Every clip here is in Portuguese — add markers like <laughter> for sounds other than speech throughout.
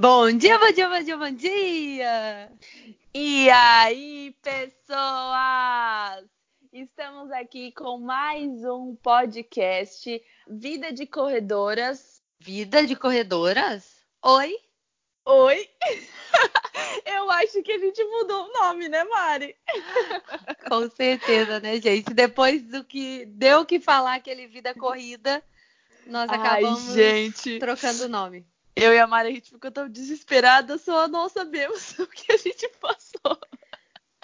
Bom dia, bom dia, bom dia, bom dia! E aí, pessoas? Estamos aqui com mais um podcast Vida de Corredoras. Vida de corredoras? Oi? Oi? <laughs> Eu acho que a gente mudou o nome, né, Mari? <laughs> Com certeza, né, gente? Depois do que deu que falar aquele Vida Corrida, nós acabamos Ai, gente. trocando o nome. Eu e a Mari, a gente ficou tão desesperada, só nós sabemos <laughs> o que a gente passou.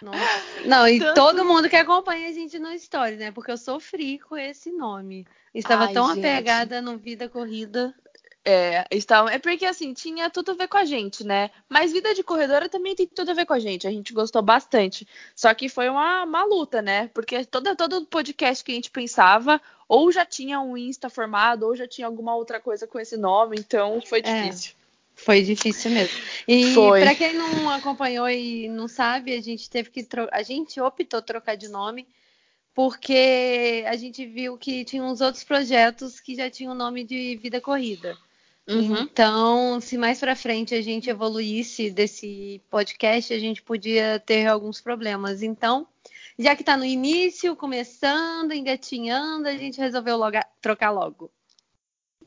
Nossa. Não, e Tanto- todo mundo que acompanha a gente no Stories, né? Porque eu sofri com esse nome. Estava Ai, tão gente. apegada no Vida Corrida. É, está... é porque assim, tinha tudo a ver com a gente, né? Mas vida de corredora também tem tudo a ver com a gente. A gente gostou bastante. Só que foi uma, uma luta, né? Porque toda, todo podcast que a gente pensava, ou já tinha um Insta formado, ou já tinha alguma outra coisa com esse nome, então foi É. difícil. Foi difícil mesmo. E para quem não acompanhou e não sabe, a gente teve que tro... a gente optou trocar de nome porque a gente viu que tinha uns outros projetos que já tinham o nome de Vida Corrida. Uhum. Então, se mais para frente a gente evoluísse desse podcast, a gente podia ter alguns problemas. Então, já que está no início, começando, engatinhando, a gente resolveu logo trocar logo.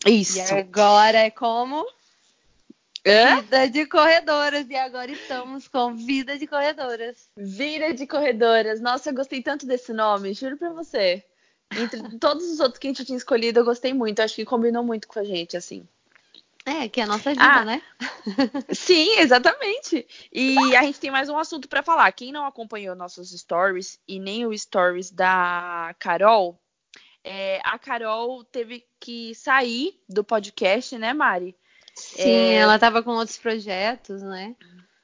Isso. E agora é como Hã? Vida de corredoras. E agora estamos com Vida de Corredoras. Vida de corredoras. Nossa, eu gostei tanto desse nome, juro pra você. Entre todos os outros que a gente tinha escolhido, eu gostei muito. Acho que combinou muito com a gente, assim. É, que é a nossa vida, Ah. né? <laughs> Sim, exatamente. E a gente tem mais um assunto pra falar. Quem não acompanhou nossos stories e nem o stories da Carol, é, a Carol teve que sair do podcast, né, Mari? Sim, É. ela estava com outros projetos, né?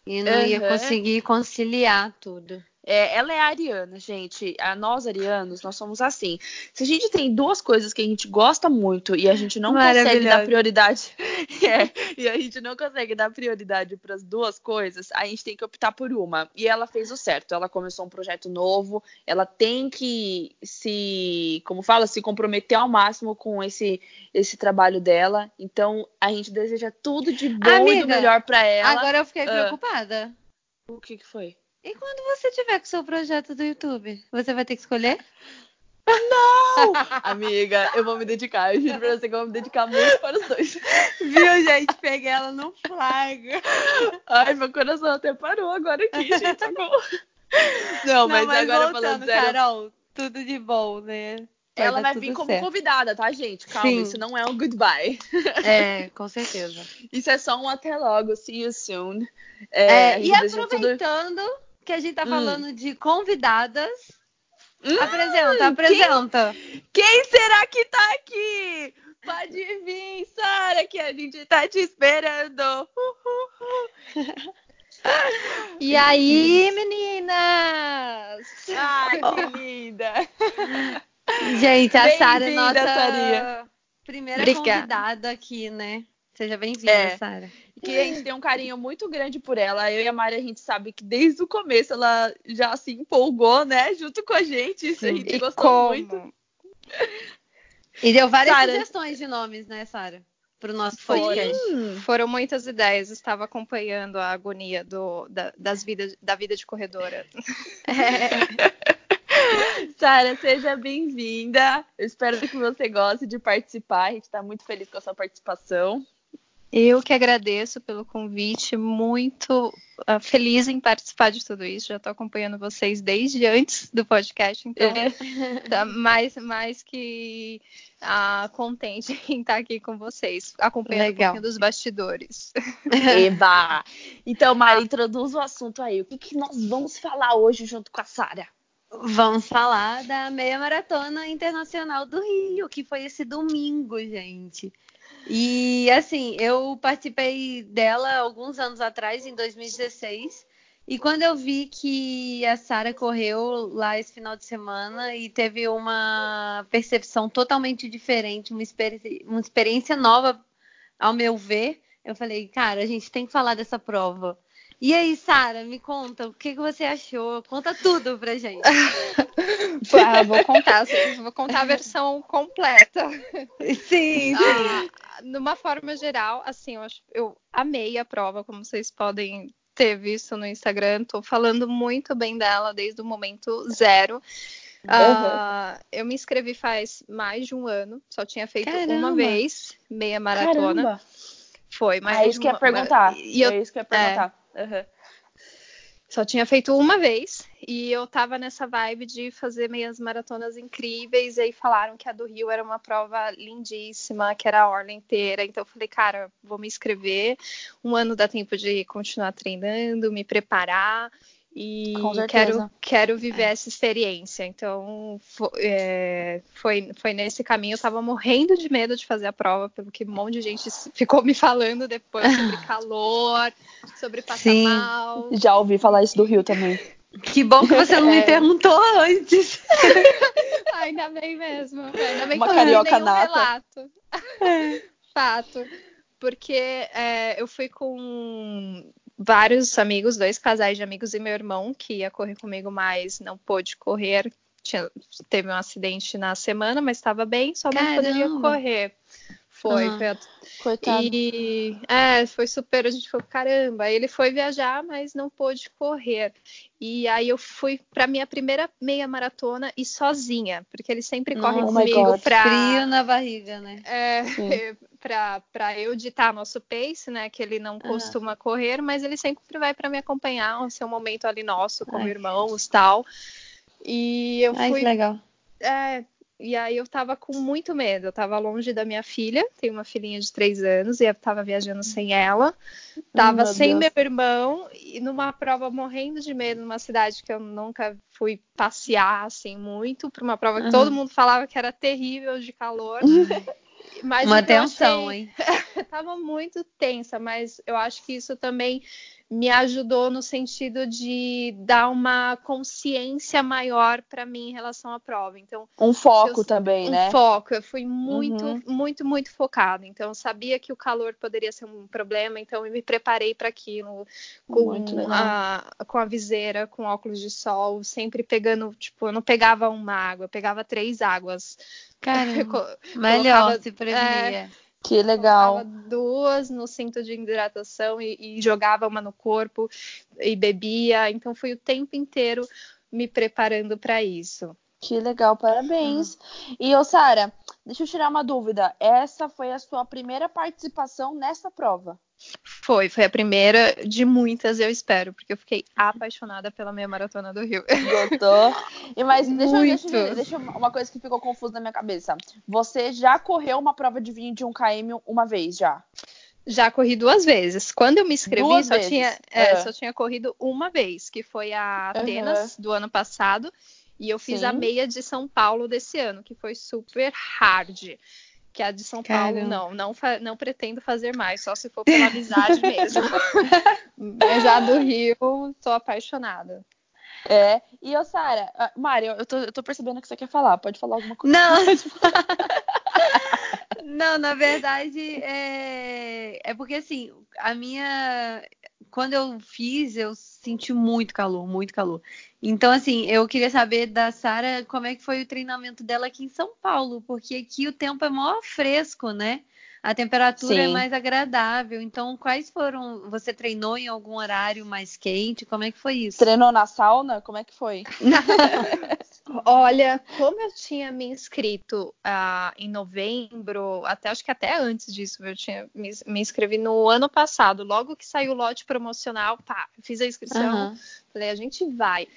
E não ia Aham. conseguir conciliar tudo. É, ela é ariana, gente. A nós arianos, nós somos assim. Se a gente tem duas coisas que a gente gosta muito e a gente não consegue dar prioridade, <laughs> é, e a gente não consegue dar prioridade para as duas coisas, a gente tem que optar por uma. E ela fez o certo. Ela começou um projeto novo. Ela tem que se, como fala, se comprometer ao máximo com esse esse trabalho dela. Então a gente deseja tudo de bom e do Amiga, melhor para ela. Agora eu fiquei Ah. preocupada. O que que foi? E quando você tiver com o seu projeto do YouTube, você vai ter que escolher? Não! <laughs> Amiga, eu vou me dedicar. Eu juro pra você que eu vou me dedicar muito para os dois. Viu, gente? Peguei ela no flagra. Ai, meu coração até parou agora aqui, gente. Socorro. Não, mas, agora falando voltando, sério. Carol, tudo de bom, né? ela dar vai vir como certo. convidada, tá, gente? Calma, Sim. isso não é um goodbye. É, <laughs> com certeza. Isso é só um até logo. See you soon. É, É, e deseja tudo- aproveitando que a gente tá Hum. falando de convidadas, Hum, apresenta, apresenta. Quem será que tá aqui? Pode vir, Sara, que a gente tá te esperando. Uh, uh, uh. E aí, meninas? Ai, que linda. Gente, a Sara é nossa Sarinha. primeira Obrigada. convidada aqui, né? Seja bem-vinda, É. Sara. Que a gente tem um carinho muito grande por ela. Eu e a Mari, a gente sabe que desde o começo ela já se empolgou, né? Junto com a gente. Isso a gente E gostou como? muito. E deu várias Sara- sugestões de nomes, né, Sara? Pro nosso Foi. podcast. Hum, Foram muitas ideias. Estava acompanhando a agonia do, da, das vidas, da vida de corredora. <laughs> Sara, seja bem-vinda. Eu espero que você goste de participar. A gente está muito feliz com a sua participação. Eu que agradeço pelo convite, muito ah, feliz em participar de tudo isso. Já estou acompanhando vocês desde antes do podcast, então É. <laughs> tá mais, mais que ah, contente <laughs> em estar aqui com vocês, acompanhando Legal. um pouquinho dos bastidores. <laughs> Eba! Então, Mari, introduz o assunto aí. O que, que nós vamos falar hoje junto com a Sara? Vamos falar da meia maratona internacional do Rio, que foi esse domingo, gente. E assim, eu participei dela alguns anos atrás, em 2016. E quando eu vi que a Sara correu lá esse final de semana e teve uma percepção totalmente diferente, uma, experi- uma experiência nova, ao meu ver, eu falei, cara, a gente tem que falar dessa prova. E aí, Sara, me conta, o que, que você achou? Conta tudo pra gente. <laughs> Ah, vou contar, vou contar a versão completa. <laughs> Sim, sim. Ah, numa forma geral, assim, eu, acho, eu amei a prova, como vocês podem ter visto no Instagram. Tô falando muito bem dela desde o momento zero. Uhum. Uh, eu me inscrevi faz mais de um ano, só tinha feito Caramba. uma vez meia maratona. Caramba. Foi, mas. É isso que ia perguntar. E eu... É isso que ia perguntar. É... Uhum. Só tinha feito uma vez e eu tava nessa vibe de fazer meias maratonas incríveis. E aí falaram que a do Rio era uma prova lindíssima, que era a orla inteira. Então eu falei, cara, vou me inscrever. Um ano dá tempo de continuar treinando, me preparar. E quero, quero viver é. essa experiência. Então, foi, é, foi, foi, nesse caminho. Eu tava morrendo de medo de fazer a prova, pelo que um monte de gente ficou me falando depois sobre <laughs> calor, sobre passar Sim. mal. Já ouvi falar isso do Rio também. Que bom que você não é. me perguntou antes. <laughs> Ainda bem mesmo. Ainda bem Uma que carioca eu nata. relato. É. <laughs> Fato. Porque é, eu fui com vários amigos, dois casais de amigos e meu irmão, que ia correr comigo, mas não pôde correr. Tinha, teve um acidente na semana, mas estava bem, só Caramba. não poderia correr. Foi, uhum. foi. Coitado. E é, foi super. A gente falou, caramba. Ele foi viajar, mas não pôde correr. E aí eu fui para minha primeira meia maratona e sozinha, porque ele sempre corre oh comigo para frio na barriga, né? É, <laughs> para eu ditar nosso pace, né? Que ele não costuma uhum. correr, mas ele sempre vai para me acompanhar, o seu momento ali nosso, como Ai. irmãos, tal. E eu Ai, fui. Que legal. É, e aí eu tava com muito medo. Eu tava longe da minha filha, tenho uma filhinha de três anos, e eu tava viajando sem ela. Tava sem Deus. meu irmão, e numa prova morrendo de medo, numa cidade que eu nunca fui passear assim muito, para uma prova que uhum. todo mundo falava que era terrível de calor. <laughs> Mas uma tensão, achei... hein? <laughs> tava muito tensa, mas eu acho que isso também me ajudou no sentido de dar uma consciência maior para mim em relação à prova. Então, um foco eu, também, um né? Um foco. Eu fui muito, uhum. muito, muito focada. Então, eu sabia que o calor poderia ser um problema, então eu me preparei para aquilo com a, com a viseira, com óculos de sol, sempre pegando, tipo, eu não pegava uma água, eu pegava três águas. Caramba, <laughs> melhor se prevenir. É, que legal. Duas no cinto de hidratação e, e, jogava uma no corpo e bebia. Então fui o tempo inteiro me preparando para isso. Que legal, parabéns. Uhum. E, ô Sara, deixa eu tirar uma dúvida. Essa foi a sua primeira participação nessa prova? Foi, foi a primeira de muitas, eu espero, porque eu fiquei apaixonada pela minha maratona do Rio. Gostou? <laughs> E mas deixa, Muito. deixa, deixa uma coisa que ficou confusa na minha cabeça. Você já correu uma prova de 21 km uma vez já? Já corri duas vezes. Quando eu me inscrevi, só tinha, é, só tinha corrido uma vez, que foi a Atenas uhum. do ano passado. E eu fiz Sim. a meia de São Paulo desse ano, que foi super hard que a de São Paulo não, não, não pretendo fazer mais, só se for pela amizade <laughs> mesmo. já do Rio, tô apaixonada. É, e eu, Sara, Mário, eu tô, eu tô percebendo que você quer falar, pode falar alguma coisa? Não! <laughs> não, na verdade, é, é porque assim, a minha. Quando eu fiz, eu senti muito calor, muito calor. Então, assim, eu queria saber da Sara como é que foi o treinamento dela aqui em São Paulo, porque aqui o tempo é maior fresco, né? A temperatura é Sim. é mais agradável. Então, quais foram? Você treinou em algum horário mais quente? Como é que foi isso? Treinou na sauna? Como é que foi? <laughs> Olha, como eu tinha me inscrito uh, em novembro, até acho que até antes disso, eu tinha me, me inscrevi no ano passado, logo que saiu o lote promocional, pá, fiz a inscrição, uhum. falei, a gente vai.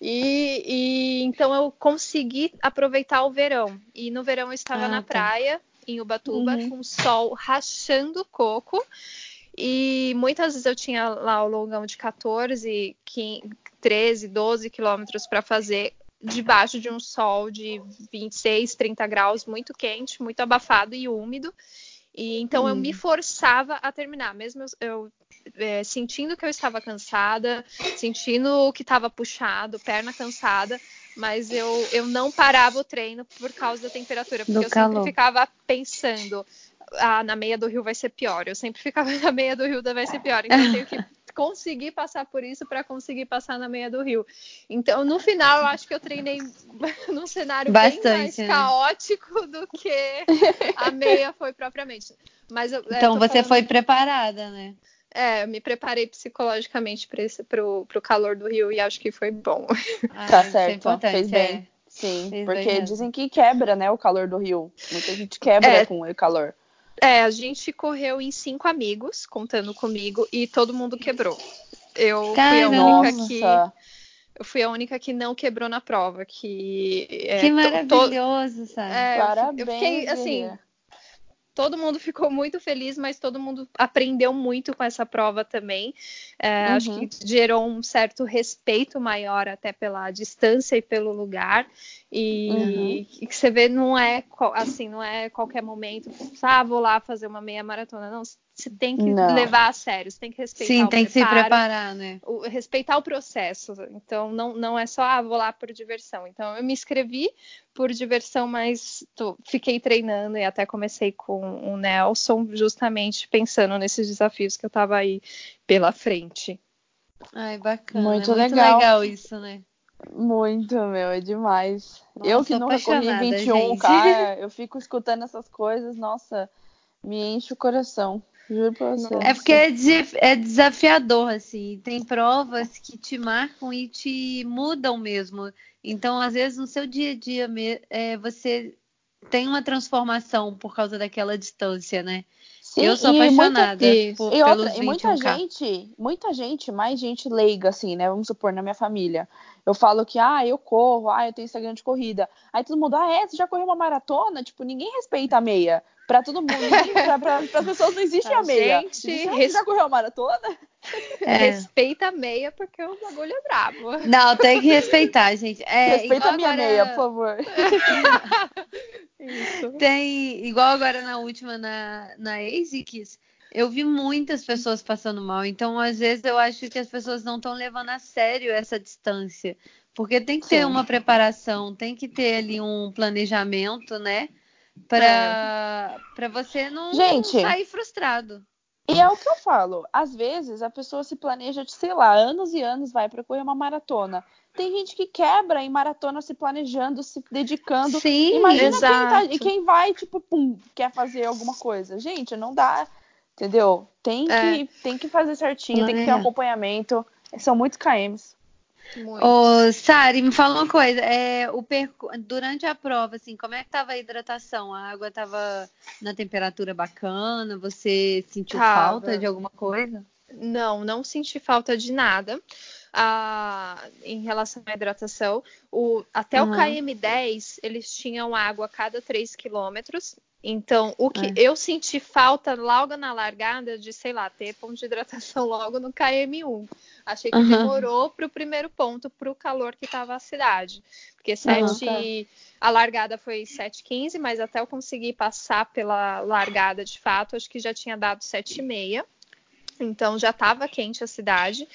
E, e, então eu consegui aproveitar o verão. E no verão eu estava ah, na tá. praia, em Ubatuba, uhum. com o sol rachando coco. E muitas vezes eu tinha lá o longão de 14, 15, 13, 12 quilômetros para fazer debaixo de um sol de 26, 30 graus, muito quente, muito abafado e úmido. E então hum. eu me hum. forçava a terminar, mesmo eu, eu é, sentindo que eu estava cansada, sentindo que estava puxado, perna cansada, mas eu, eu não parava o treino por causa da temperatura, porque Do eu calor. sempre ficava pensando, ah, na meia do Rio vai ser pior. Eu sempre ficava <laughs> na meia do Rio vai ser pior. Então eu tenho que conseguir passar por isso para conseguir passar na meia do Rio. Então, no final, eu acho que eu treinei <laughs> num cenário Bastante, bem mais né? caótico do que <laughs> a meia foi propriamente. Mas eu, então é, você falando... foi preparada, né? É, eu me preparei psicologicamente para o calor do Rio e acho que foi bom. Ah, <laughs> tá certo, é fez bem. É. Sim, fez porque bem dizem que quebra, né, o calor do Rio. Muita gente quebra é, com o calor. É, a gente correu em cinco amigos, contando comigo, e todo mundo quebrou. Eu Caramba. fui a única que eu fui a única que não quebrou na prova, que é, que maravilhoso, sabe? É, Parabéns, eu fiquei assim, todo mundo ficou muito feliz, mas todo mundo aprendeu muito com essa prova também. É, uhum. Acho que gerou um certo respeito maior até pela distância e pelo lugar. E, uhum. que você vê, não é assim, não é qualquer momento, ah, vou lá fazer uma meia maratona. Não, você tem que não. levar a sério, você tem que respeitar Sim, o tem preparo, que se preparar, né? O, respeitar o processo. Então, não, não é só, ah, vou lá por diversão. Então, eu me inscrevi por diversão, mas tô, fiquei treinando e até comecei com o Nelson, justamente pensando nesses desafios que eu tava aí pela frente. Ai, bacana. Muito, é muito legal. legal isso, né? Muito, meu, é demais. Nossa, eu que nunca corri 21, cara, <laughs> eu fico escutando essas coisas, nossa, me enche o coração. Juro pra você. É porque é, é desafiador, assim. Tem provas que te marcam e te mudam mesmo. Então, às vezes, no seu dia a dia, é, você tem uma transformação por causa daquela distância, né? Sim, eu sou apaixonada muita, por, e outra, e muita gente, muita gente, mais gente leiga, assim, né? Vamos supor, na minha família. Eu falo que, ah, eu corro, ah, eu tenho Instagram de corrida. Aí todo mundo, ah, é, você já correu uma maratona? Tipo, ninguém respeita a meia. Pra todo mundo, <laughs> pra, pra, as pessoas não existe a, a meia. Gente, você res... já correu uma maratona? É. <laughs> Respeita a meia, porque o bagulho é brabo. Não, tem que respeitar, gente. É, Respeita a minha agora... meia, por favor. <laughs> Isso. Tem, igual agora na última, na, na ASICS, eu vi muitas pessoas passando mal. Então, às vezes, eu acho que as pessoas não estão levando a sério essa distância. Porque tem que ter Sim. uma preparação, tem que ter ali um planejamento, né? Para é. você não, Gente, não sair frustrado. E é o que eu falo. Às vezes a pessoa se planeja de, sei lá, anos e anos vai para correr uma maratona. Tem gente que quebra em maratona se planejando, se dedicando. Sim, Imagina exato. Quem, tá, quem vai, tipo, pum, quer fazer alguma coisa. Gente, não dá, entendeu? Tem é. que, tem que fazer certinho, tem que ter um acompanhamento. São muitos KMs. Ô, Sari, me fala uma coisa. É, o percu... Durante a prova, assim, como é que tava a hidratação? A água tava na temperatura bacana? Você sentiu tava. falta de alguma coisa? Não, não senti falta de nada. Ah, em relação à hidratação, o, até uhum. o KM10 eles tinham água a cada 3 quilômetros então, o que é. eu senti falta logo na largada de, sei lá, ter ponto de hidratação <laughs> logo no KM1. Achei que uhum. demorou para o primeiro ponto, para o calor que estava a cidade. Porque sete, uhum, tá. a largada foi 7h15, mas até eu conseguir passar pela largada de fato, acho que já tinha dado 7h30. Então já estava quente a cidade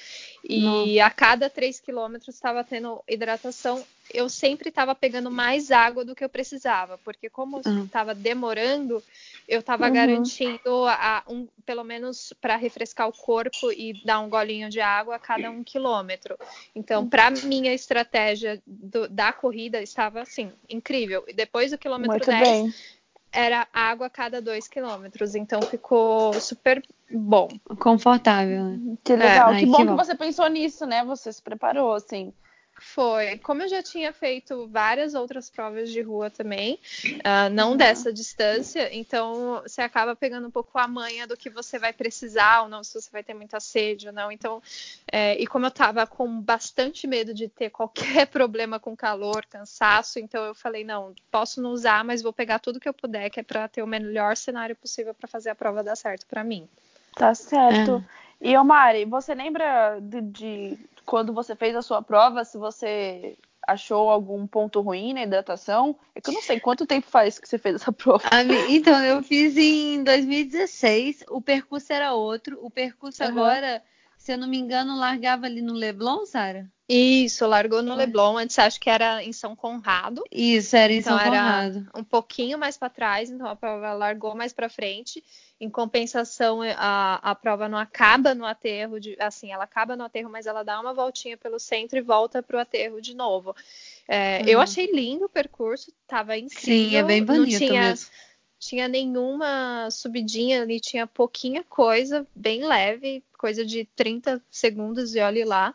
e a cada 3 quilômetros estava tendo hidratação. Eu sempre estava pegando mais água do que eu precisava, porque como estava uhum. demorando, eu estava uhum. garantindo a, um, pelo menos para refrescar o corpo e dar um golinho de água a cada um quilômetro. Então, para minha estratégia do, da corrida estava assim incrível. E depois do quilômetro Muito 10 bem era água a cada dois quilômetros, então ficou super bom. Confortável. Né? Que legal, é, que, bom que, bom que você pensou nisso, né? Você se preparou, assim. Foi. Como eu já tinha feito várias outras provas de rua também, uh, não uhum. dessa distância, então você acaba pegando um pouco a manha do que você vai precisar ou não, se você vai ter muita sede ou não. Então, é, e como eu tava com bastante medo de ter qualquer <laughs> problema com calor, cansaço, então eu falei, não, posso não usar, mas vou pegar tudo que eu puder, que é para ter o melhor cenário possível para fazer a prova dar certo para mim. Tá certo. É. E, Omari, você lembra de, de quando você fez a sua prova, se você achou algum ponto ruim na hidratação? É que eu não sei quanto tempo faz que você fez essa <laughs> prova. Então, eu fiz em 2016, o percurso era outro. O percurso uhum. agora, se eu não me engano, largava ali no Leblon, Sara? Isso, largou no Leblon, antes acho que era em São Conrado. Isso, era em então, São Conrado. um pouquinho mais para trás, então a prova largou mais para frente. Em compensação, a, a prova não acaba no aterro, de, assim, ela acaba no aterro, mas ela dá uma voltinha pelo centro e volta para o aterro de novo. É, uhum. Eu achei lindo o percurso, estava incrível. Sim, é bem bonito não tinha, mesmo tinha nenhuma subidinha ali, tinha pouquinha coisa, bem leve, coisa de 30 segundos e olhe lá.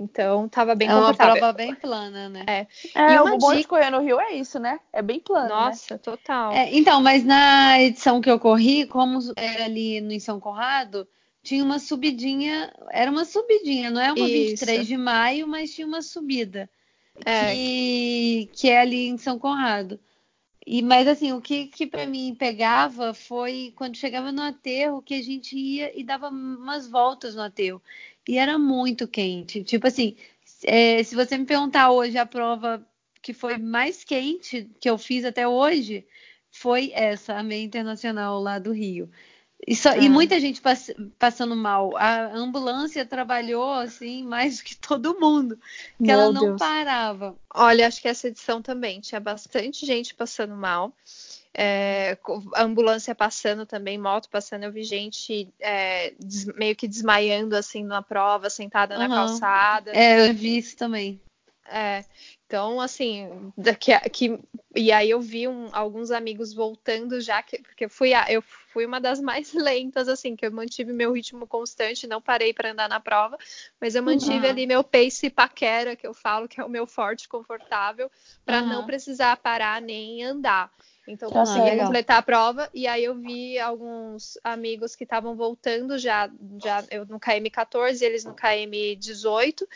Então tava bem é uma confortável. prova bem plana, né? É. É, E o uma bom de dica- correr no Rio é isso, né? É bem plano, né? Nossa, total. É, então, mas na edição que eu corri, como era ali no em São Conrado, tinha uma subidinha, era uma subidinha, não é uma Isso. 23 de maio, mas tinha uma subida. É. que, que é ali em São Conrado. E, mas assim, o que, que para mim pegava foi quando chegava no aterro que a gente ia e dava umas voltas no aterro. E era muito quente. Tipo assim, é, se você me perguntar hoje a prova que foi mais quente que eu fiz até hoje, foi essa, a meia internacional lá do Rio. E, só- e Ah. muita gente pass- passando mal. A ambulância trabalhou assim mais do que todo mundo, porque Meu ela não Deus. parava. Olha, acho que essa edição também tinha bastante gente passando mal. É, ambulância passando também, moto passando, eu vi gente é, des- meio que desmaiando assim na prova, sentada na Aham. calçada. É, eu vi isso também. É, então, assim, daqui a- que, e aí eu vi um- alguns amigos voltando já, que, porque eu fui, a- eu fui uma das mais <laughs> lentas, assim, que eu mantive meu ritmo constante, não parei para andar na prova, mas eu mantive Uhum. ali meu pace paquera, que eu falo que é o meu forte confortável, para não Aham. precisar parar nem andar. Então, Tá consegui legal. completar a prova, e aí eu vi alguns amigos que estavam voltando já, já eu no KM14, eles no KM18,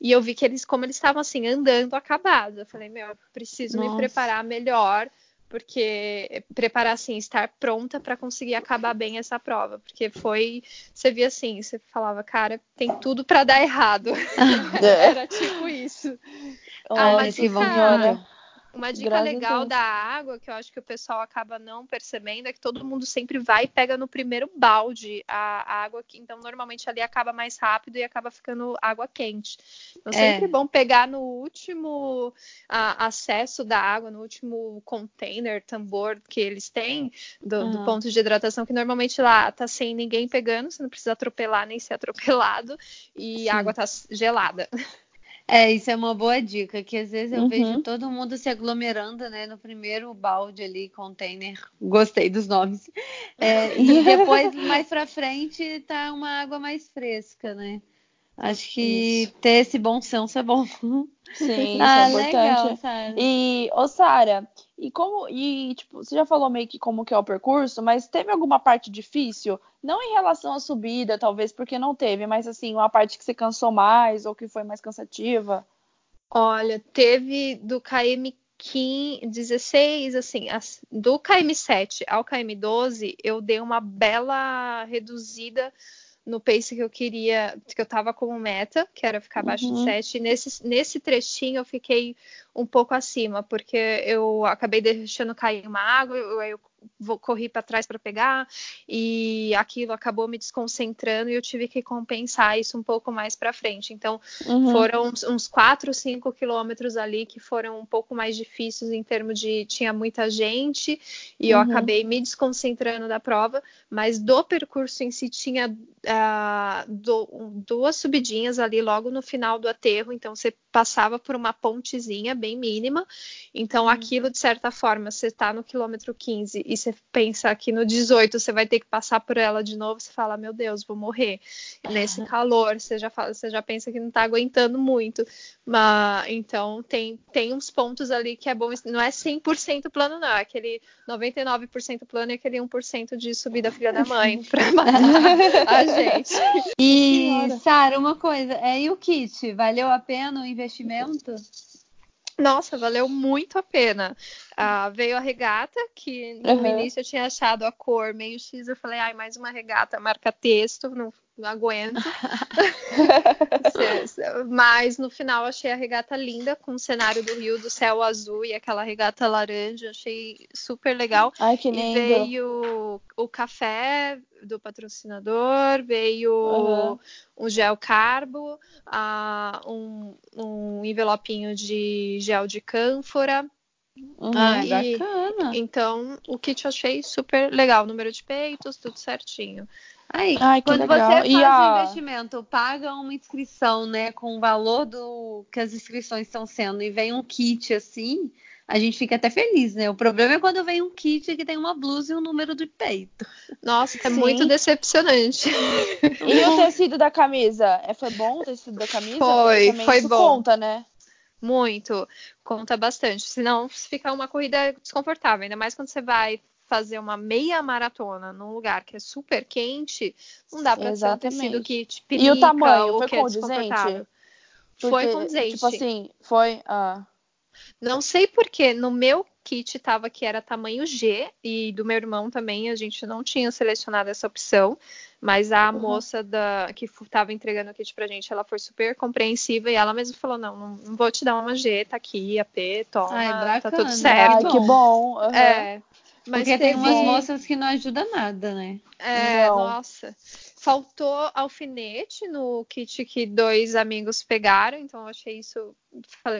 e eu vi que eles, como eles estavam assim, andando acabados. Eu falei, meu, eu preciso me Nossa. preparar melhor, porque preparar assim, estar pronta para conseguir acabar bem essa prova. Porque foi, você via assim, você falava, cara, tem tudo para dar errado. <laughs> <laughs> Era tipo isso. Ah, Olha, mas que olha. Uma dica Graças legal da água, que eu acho que o pessoal acaba não percebendo, é que todo mundo sempre vai e pega no primeiro balde a, água, que então normalmente ali acaba mais rápido e acaba ficando água quente. Então É. sempre bom pegar no último a- acesso da água, no último container, tambor que eles têm do, do Aham. ponto de hidratação, que normalmente lá tá sem ninguém pegando, você não precisa atropelar nem ser <laughs> atropelado e Sim. a água tá gelada. É, isso é uma boa dica, que às vezes eu Uhum. vejo todo mundo se aglomerando, né, no primeiro balde ali, container. Gostei dos nomes. É, e depois, <laughs> mais pra frente, tá uma água mais fresca, né? Acho que Isso. ter esse bom senso é bom. Sim, <laughs> isso ah, é importante. legal. E, ô Sara, e como, e tipo, você já falou meio que como que é o percurso, mas teve alguma parte difícil? Não em relação à subida, talvez porque não teve, mas assim, uma parte que você cansou mais ou que foi mais cansativa? Olha, teve do KM 15, 16, assim, as- do KM7 ao KM12, eu dei uma bela reduzida no pace que eu queria, que eu tava como meta, que era ficar abaixo de Uhum. 7. E nesse, nesse trechinho eu fiquei um pouco acima, porque eu acabei deixando cair uma água, eu, eu vou, corri para trás para pegar, e aquilo acabou me desconcentrando e eu tive que compensar isso um pouco mais para frente. Então, Uhum. foram uns, uns 4, 5 quilômetros ali que foram um pouco mais difíceis em termos de tinha muita gente e eu Uhum. acabei me desconcentrando da prova, mas do percurso em si tinha ah, do- duas subidinhas ali logo no final do aterro, então você passava por uma pontezinha bem mínima, então aquilo de certa forma você está no quilômetro 15 e você pensa que no 18 você vai ter que passar por ela de novo, você fala, meu Deus, vou morrer nesse calor, você já, fala, você já pensa que não está aguentando muito. Mas, então, tem, tem uns pontos ali que é bom. Não é 100% plano, não. É aquele 99% plano e aquele 1% de subida filha da mãe <laughs> para matar a <laughs> gente. E. Sara, uma coisa, é, e o kit? Valeu a pena o investimento? Nossa, valeu muito a pena. Ah, veio a regata, que no Uhum. início eu tinha achado a cor meio X. Eu falei, ai, mais uma regata, marca texto, não, não aguento. <laughs> Mas no final achei a regata linda, com o cenário do rio, do céu azul e aquela regata laranja. Achei super legal. Ai, que E lindo. veio o café do patrocinador, veio Uhum. um gel carbo, ah, um, um envelopinho de gel de cânfora. Uhum. Ah, E- bacana. Então, o kit eu achei super legal. Número de peitos, tudo certinho. Aí, Ai, quando legal. você faz E o a- investimento, paga uma inscrição, né, com o valor do que as inscrições estão sendo e vem um kit assim, a gente fica até feliz, né? O problema é quando vem um kit que tem uma blusa e um número de peito. Nossa, é Sim. muito decepcionante. <laughs> E o tecido da camisa? É, foi bom o tecido da camisa? Foi, foi bom. conta, né? Muito, conta bastante. Senão fica uma corrida desconfortável, ainda mais quando você vai fazer uma meia maratona num lugar que é super quente, não dá pra Exatamente. ter um tecido que te pinica, E o tamanho foi é condizente? foi condizente. Tipo assim, foi... Ah. Não sei porquê, no meu kit tava que era tamanho G e do meu irmão também a gente não tinha selecionado essa opção, mas a uhum. moça da que estava entregando o kit pra gente, ela foi super compreensiva e ela mesma falou: "Não, não, não vou te dar uma G, tá aqui, a P, toma, Ai, tá tudo certo". Ai, que bom. Uhum. É. Mas Porque teve... tem umas moças que não ajudam nada, né? É, não. nossa. Faltou alfinete no kit que dois amigos pegaram, então eu achei isso.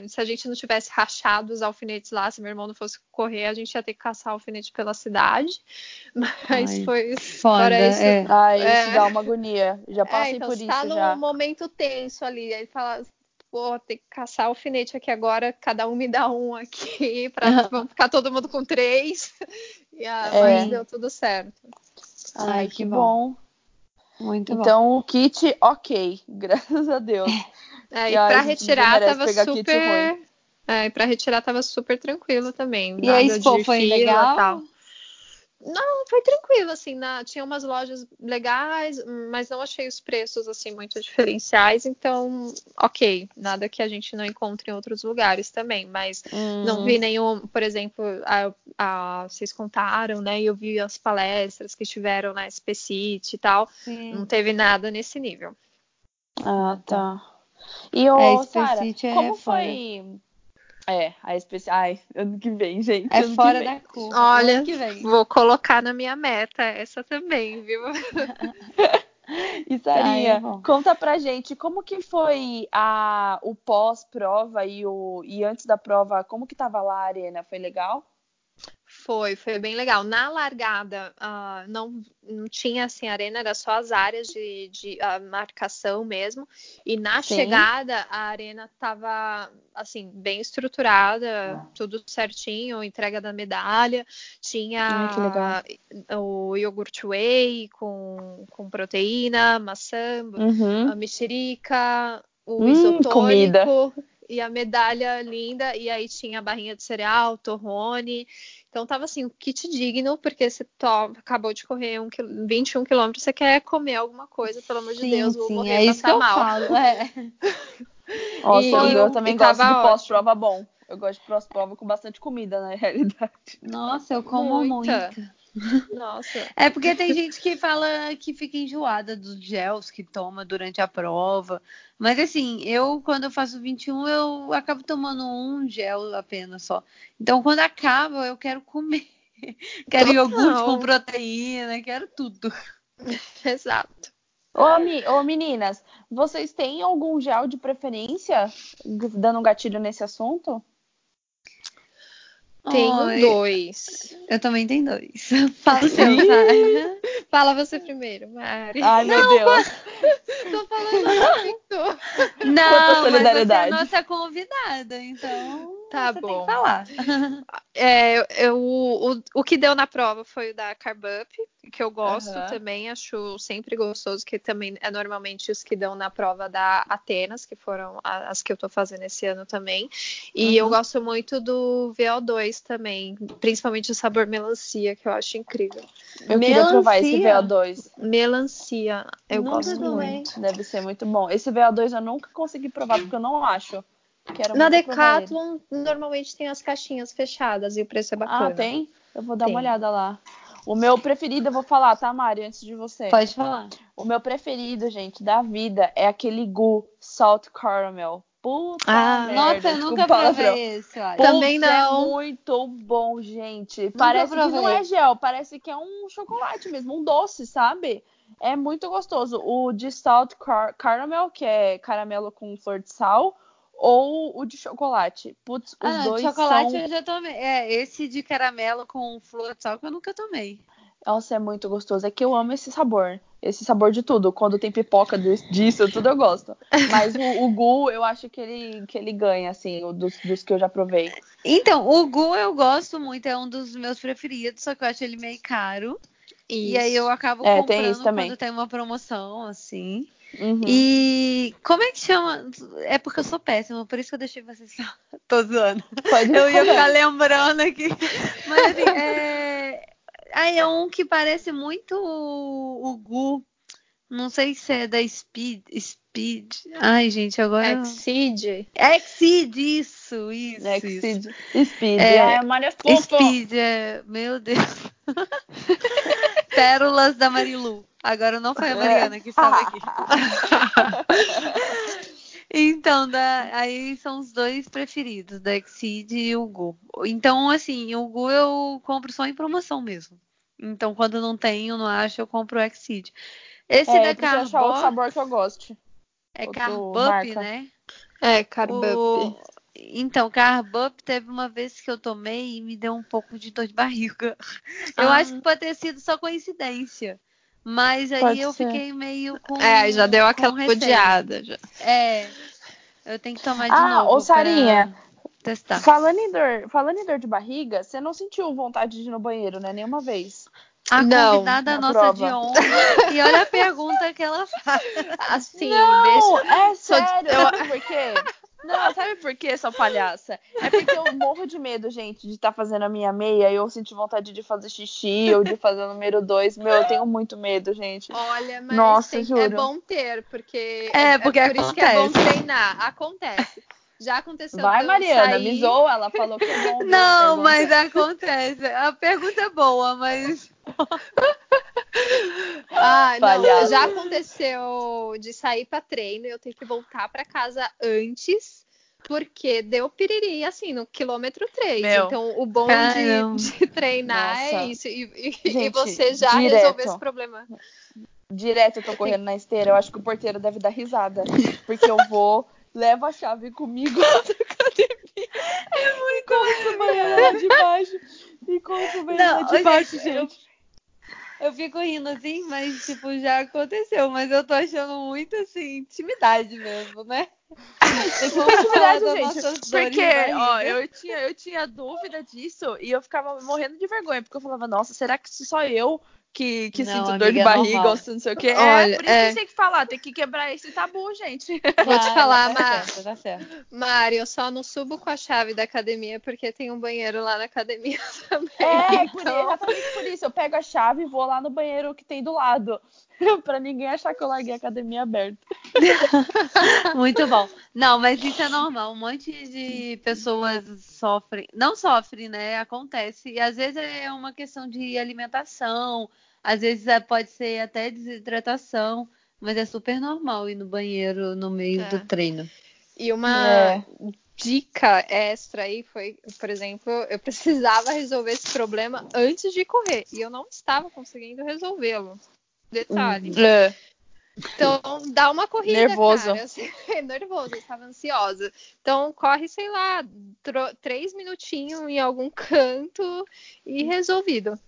Se a gente não tivesse rachado os alfinetes lá, se meu irmão não fosse correr, a gente ia ter que caçar alfinete pela cidade. <laughs> Mas Ai, foi. Foda, isso. É. Ai, é. isso dá uma agonia. Já passei é, então, por isso. Tá num momento tenso ali. Aí fala, vou ter que caçar alfinete aqui agora, cada um me dá um aqui, para vamos ficar todo mundo com três. E a é. mas deu tudo certo. Ai, que, que bom. bom. Muito então, bom. o kit, ok, <laughs> graças a Deus. É, e para retirar tava super. É, e para retirar tava super tranquilo também. E a Expo foi legal? Não, foi tranquilo, assim, na, tinha umas lojas legais, mas não achei os preços, assim, muito diferenciais, então, ok, nada que a gente não encontre em outros lugares também, mas hum. não vi nenhum, por exemplo, a, a, vocês contaram, né, e eu vi as palestras que tiveram na SPCIT e tal, Sim. não teve nada nesse nível. Ah, tá. E o é, Sarah, é como foi... É, a especial. Ai, ano que vem, gente. É fora da curva. Olha, vou colocar na minha meta essa também, viu? e Sarinha, tá, conta pra gente como que foi a, o pós-prova e, o, e antes da prova, como que tava lá a arena? Foi legal? Foi, foi bem legal. Na largada, uh, não, não tinha assim arena, era só as áreas de, de uh, marcação mesmo. E na Sim. chegada, a arena estava assim bem estruturada, tudo certinho, entrega da medalha. Tinha o iogurte whey com, com proteína, maçã, uhum. a mexerica, o hum, isotônico. Comida e a medalha linda, e aí tinha a barrinha de cereal, torrone. Então tava assim, um kit digno, porque você to... acabou de correr um, 21 quilômetros, você quer comer alguma coisa, pelo amor de sim, Deus, vou sim, morrer é isso que eu mal. falo, <laughs> é. Nossa, e, eu também gosto de pós-prova bom. Eu gosto de pós-prova com bastante comida, na <laughs> realidade. Nossa, eu como muita. muita. Nossa. É porque tem gente que fala que fica enjoada dos gels que toma durante a prova. Mas assim, eu quando eu faço 21, eu acabo tomando um gel apenas só. Então quando acaba, eu quero comer. <laughs> Quero Total. iogurte com proteína, quero tudo. <laughs> Exato. Ô, ô, meninas, vocês têm algum gel de preferência? Dando um gatilho nesse assunto? Tenho Oi. dois. Eu também tenho dois. <laughs> Fala o seu, Mari. Fala você primeiro, Mari. Ai, meu Deus. Tô falando <laughs> muito. Não, mas você é nossa convidada, então tá você bom. tem que falar. <laughs> É, eu, o, o que deu na prova foi o da Carb Up, que eu gosto uhum. também, acho sempre gostoso, que também é normalmente os que dão na prova da Atenas, que foram as que eu tô fazendo esse ano também. E uhum. eu gosto muito do VO2 também, principalmente o sabor melancia, que eu acho incrível. Eu melancia. queria provar esse VO2. Melancia, eu nunca gosto muito. Deve ser muito bom. Esse VO2 eu nunca consegui provar, porque eu não acho. Na Decathlon, normalmente tem as caixinhas fechadas e o preço é ah, bacana. Ah, tem? Eu vou dar tem. uma olhada lá. O meu preferido, eu vou falar, tá, Mari, antes de você. Pode falar. O meu preferido, gente, da vida é aquele Gu Salt Caramel. Puta ah, merda, nossa, eu nunca provei olha. Também é não. É muito bom, gente. Nunca parece provei. que não é gel, parece que é um chocolate mesmo, um doce, sabe? É muito gostoso. O de Salt Car Caramel, que é caramelo com flor de sal, ou o de chocolate. Putz, os ah, dois chocolate são... eu já tomei. É, esse de caramelo com flor de sal que eu nunca tomei. Nossa, é muito gostoso. É que eu amo esse sabor. esse sabor de tudo. Quando tem pipoca disso, tudo eu gosto. Mas o, o Gu, eu acho que ele, que ele ganha, assim, dos, dos que eu já provei. Então, o Gu eu gosto muito, é um dos meus preferidos, só que eu acho ele meio caro. Isso. E aí eu acabo é, comprando quando tem uma promoção, assim. Uhum. E como é que chama? É porque eu sou péssima, por isso que eu deixei vocês. <laughs> Tô zoando. Pode eu ia ficar lembrando aqui. <laughs> Mas assim, é. Aí é um que parece muito o, o Gu. Não sei se é da Speed. Speed. Ai, gente, agora. Exceed. Exceed, isso, isso. Exceed. Isso. Speed. É, é Maria Speed, é. Meu Deus. <laughs> Pérolas da Marilu. Agora não foi a Mariana que estava aqui. <laughs> Então, da, aí são os dois preferidos, da Exceed e o Gu. Então, assim, o Gu eu compro só em promoção mesmo. Então, quando não tenho, não acho, eu compro o Exceed. Esse é, da Carbop... achar outro sabor que eu goste. É Carbup, né? É, Carbup. O... Então, Carbup teve uma vez que eu tomei e me deu um pouco de dor de barriga. Eu ah. acho que pode ter sido só coincidência. Mas aí Pode eu ser. fiquei meio com. É, já deu aquela odiada. Já. É. Eu tenho que tomar de ah, novo. Ô, Sarinha. Testar. Falando em, dor, falando em dor de barriga, você não sentiu vontade de ir no banheiro, né? Nenhuma vez. A não, convidada nossa prova. de ontem. e olha a pergunta que ela faz. Assim, não, deixa... é sério. Sabe por quê? Não, sabe por quê, sua palhaça? É porque eu morro de medo, gente, de estar tá fazendo a minha meia e eu sentir vontade de fazer xixi ou de fazer o número dois. Meu, eu tenho muito medo, gente. Olha, mas Nossa, tem, juro. é bom ter, porque é, porque é por acontece. isso que é bom treinar. Acontece. Já aconteceu. Vai, Mariana, sair... me zoa, ela falou que é bom. <laughs> Não, é mas acontece. A pergunta é boa, mas. <laughs> ah, não, já aconteceu de sair para treino e eu ter que voltar para casa antes porque deu piriri, assim, no quilômetro 3. Meu, então, o bom de, de, treinar é Nossa. é isso. E, e, Gente, e você já direto, resolver esse problema. Direto eu tô correndo na esteira. Eu acho que o porteiro deve dar risada. Porque eu vou, levo a chave comigo <laughs> na academia. É muito encontro o banheiro lá de baixo. Encontro o banheiro lá de baixo, gente. gente. Eu fico rindo assim, mas tipo, já aconteceu, mas eu tô achando muito assim, intimidade mesmo, né? Intimidade, gente. Porque, ó, eu tinha, eu tinha dúvida disso e eu ficava morrendo de vergonha, porque eu falava, nossa, será que só eu que, que não, sinto dor de barriga ou não sei o quê. Olha, é, por isso é... que tem que falar, tem que quebrar esse tabu, gente. Vou te falar, tá Mário. Tá certo. Mário, eu só não subo com a chave da academia porque tem um banheiro lá na academia <laughs> também. É, então... por, exatamente por isso. Eu pego a chave e vou lá no banheiro que tem do lado. <laughs> pra ninguém achar que eu larguei a academia aberta. <laughs> Muito bom. Não, mas isso é normal. Um monte de pessoas sofrem. Não sofrem, né? Acontece. E às vezes é uma questão de alimentação, às vezes é, pode ser até desidratação, mas é super normal ir no banheiro no meio é. do treino. E uma é. dica extra aí foi, por exemplo, eu precisava resolver esse problema antes de correr e eu não estava conseguindo resolvê-lo. Detalhe. Hum. É. Então, dá uma corrida, nervoso. cara. Assim, <laughs> nervoso, eu estava ansiosa. Então, corre, sei lá, três minutinhos em algum canto e resolvido.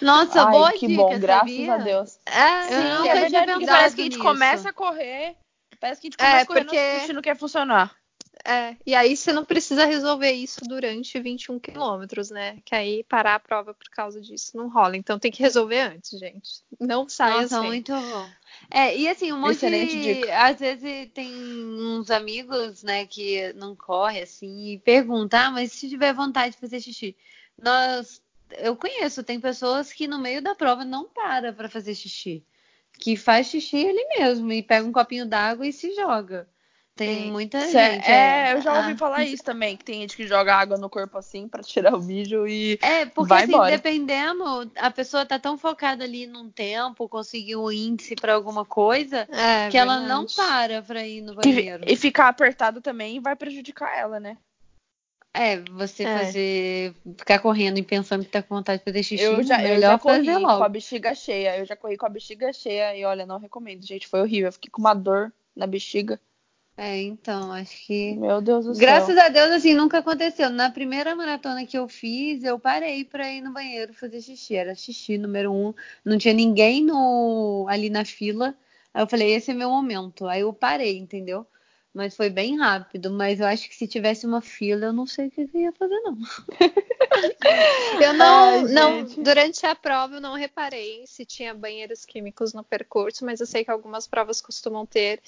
Nossa, Ai, boa que dica, bom, graças sabia? a Deus. É, Sim, é verdade, parece que a gente nisso. começa a correr, parece que a gente começa é, a correr porque... não quer funcionar. É, e aí você não precisa resolver isso durante 21 quilômetros, né? Que aí parar a prova por causa disso não rola. Então tem que resolver antes, gente. Não saia Nossa, assim. muito bom. É, e assim, um monte Excelente de... Dica. Às vezes tem uns amigos, né, que não corre assim e perguntam, ah, mas se tiver vontade de fazer xixi. Nós... Eu conheço, tem pessoas que no meio da prova não para para fazer xixi. Que faz xixi ele mesmo e pega um copinho d'água e se joga. Tem muita Cê, gente. É, é, eu já ouvi ah. falar isso também, que tem gente que joga água no corpo assim para tirar o bicho e É, porque vai assim, embora. dependendo, a pessoa tá tão focada ali num tempo, conseguir um índice para alguma coisa, é, que verdade. ela não para pra ir no banheiro. E, e ficar apertado também vai prejudicar ela, né? É, você é. fazer. ficar correndo e pensando que tá com vontade de fazer xixi. Eu já, eu já corri com a bexiga cheia. Eu já corri com a bexiga cheia e olha, não recomendo, gente. Foi horrível. Eu fiquei com uma dor na bexiga. É, então, acho que. Meu Deus do Graças céu. a Deus, assim, nunca aconteceu. Na primeira maratona que eu fiz, eu parei pra ir no banheiro fazer xixi. Era xixi número um. Não tinha ninguém no... ali na fila. Aí eu falei, esse é meu momento. Aí eu parei, entendeu? Mas foi bem rápido. Mas eu acho que se tivesse uma fila, eu não sei o que eu ia fazer, não. <laughs> Eu não, Ai, não, durante a prova eu não reparei se tinha banheiros químicos no percurso, mas eu sei que algumas provas costumam ter.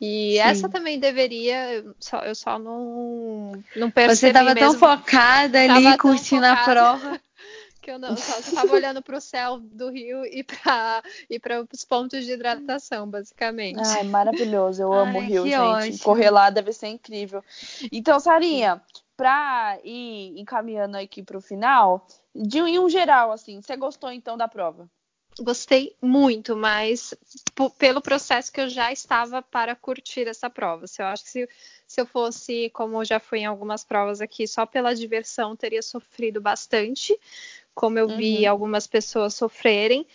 E Sim. essa também deveria, eu só, eu só não, não percebi Você tava tão focada ali, curtindo a focada. prova. <laughs> que eu não, só estava olhando para o céu do rio e para e para os pontos de hidratação, basicamente. Ai, maravilhoso. Eu amo o Ai, Rio, que gente. ótimo. Correr lá deve ser incrível. Então, Sarinha, pra ir encaminhando aqui pro final, de em um geral, assim, você gostou então da prova? Gostei muito, mas pelo processo que eu já estava para curtir essa prova. Se eu acho que se, se eu fosse, como eu já fui em algumas provas aqui, só pela diversão, teria sofrido bastante, como eu vi Uhum. algumas pessoas sofrerem.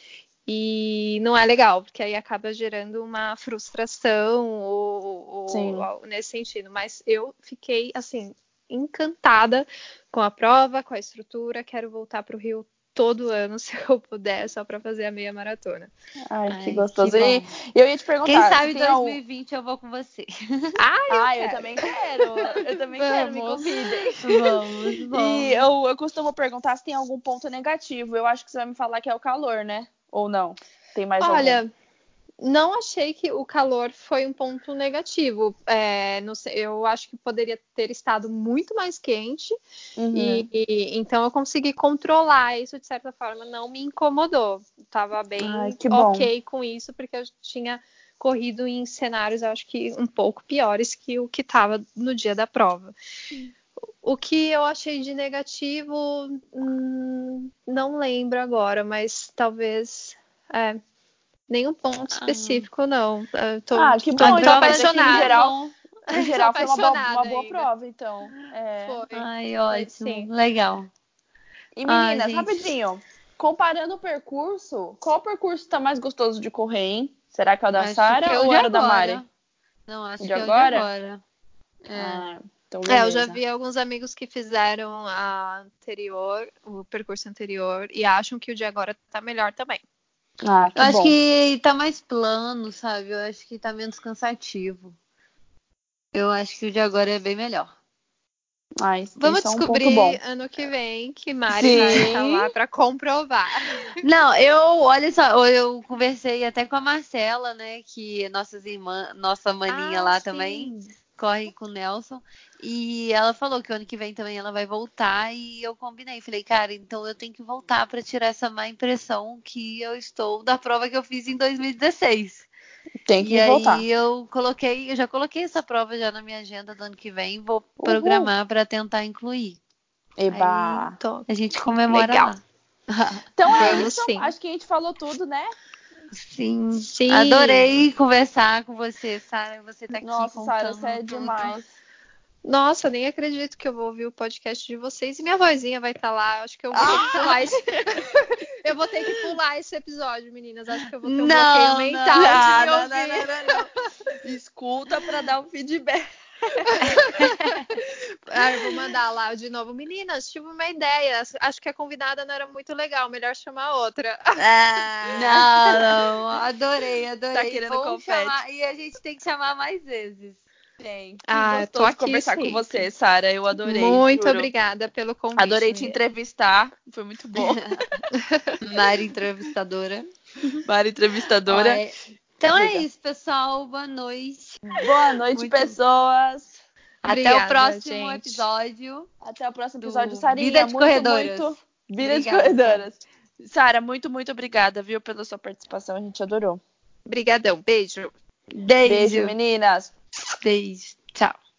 E não é legal, porque aí acaba gerando uma frustração ou, ou nesse sentido. Mas eu fiquei assim encantada com a prova, com a estrutura. Quero voltar para o Rio todo ano, <laughs> se eu puder, só para fazer a meia maratona. Ai, Ai, que gostoso. que E eu ia te perguntar. Quem sabe algum- 2020 eu vou com você. <laughs> Ai, Ah, eu quero. também quero. Eu também quero, me Vamos. convidem. Vamos, vamos. E eu, eu costumo perguntar se tem algum ponto negativo. Eu acho que você vai me falar que é o calor, né? Ou não? Tem mais algum? Não achei que o calor foi um ponto negativo. É, sei, eu acho que poderia ter estado muito mais quente. Uhum. E, e- então eu consegui controlar isso de certa forma, não me incomodou. Tava bem Ai, ok com isso, porque eu tinha corrido em cenários, acho que um pouco piores que o que estava no dia da prova. O que eu achei de negativo, hum, não lembro agora, mas talvez é, nenhum ponto específico, não. Eu tô, Ah, que tô bom, muito então, aqui em apaixonada. geral- <laughs> Em Tô geral, foi uma boa, uma apaixonada boa ainda. prova, então. É. Foi. Ai, ótimo. sim. Legal. E meninas, rapidinho, comparando o percurso, qual percurso tá mais gostoso de correr, hein? Será que é o da Sara é ou de era o da agora. Mari? Não, acho O que de é o de agora? agora. É. Ah, então É, eu já vi alguns amigos que fizeram a anterior, o percurso anterior, e acham que o de agora tá melhor também. Ah, que Eu acho bom. que tá mais plano, sabe? Eu acho que tá menos cansativo. Eu acho que o de agora é bem melhor. Ah, Vamos é um descobrir bom. ano que vem que Mari Sim. vai estar lá para comprovar. <laughs> Não, eu, olha só, eu conversei até com a Marcela, né? Que nossas irmãs, nossa maninha Ah, lá sim. também corre com o Nelson. E ela falou que o ano que vem também ela vai voltar. E eu combinei. Falei, cara, então eu tenho que voltar para tirar essa má impressão que eu estou da prova que eu fiz em 2016. Tem que e voltar. aí eu coloquei, eu já coloquei essa prova já na minha agenda do ano que vem. Vou programar para tentar incluir. Eba. Aí Tô- a gente comemora Legal. lá. <laughs> Então é isso. sim. Acho que a gente falou tudo, né? Sim. Sim. Adorei conversar com você, Sara. Você tá aqui Nossa, Sara, você é demais. Nossa, nem acredito que eu vou ouvir o podcast de vocês e minha vozinha vai estar lá. Acho que eu vou ter Ah! que pular esse... <laughs> eu vou ter que pular esse episódio, meninas. Acho que eu vou ter um Não, bloqueio mental não, de não, não, não, não. Escuta pra dar um feedback. <laughs> Ah, vou mandar lá de novo. Meninas, tive uma ideia. Acho que a convidada não era muito legal. Melhor chamar outra. <laughs> Não, não, adorei, adorei. Tá querendo Vamos confete. chamar e a gente tem que chamar mais vezes. Tem. Ah, tô aqui conversar com você, Sara. Eu adorei. muito juro. obrigada pelo convite. Adorei te entrevistar. Foi muito bom. <laughs> Mari entrevistadora. Mari entrevistadora. É- Então é isso, pessoal. Boa noite. Boa noite, Muito- pessoas. Até Obrigada, o próximo gente. episódio. Até o próximo Do episódio, Sarinha. Vida de muito, Corredoras. muito. Vida de Obrigada. corredoras. Sara, muito, muito obrigada, viu, pela sua participação. A gente adorou. Obrigadão. Beijo. Beijo. Beijo, meninas. Beijo.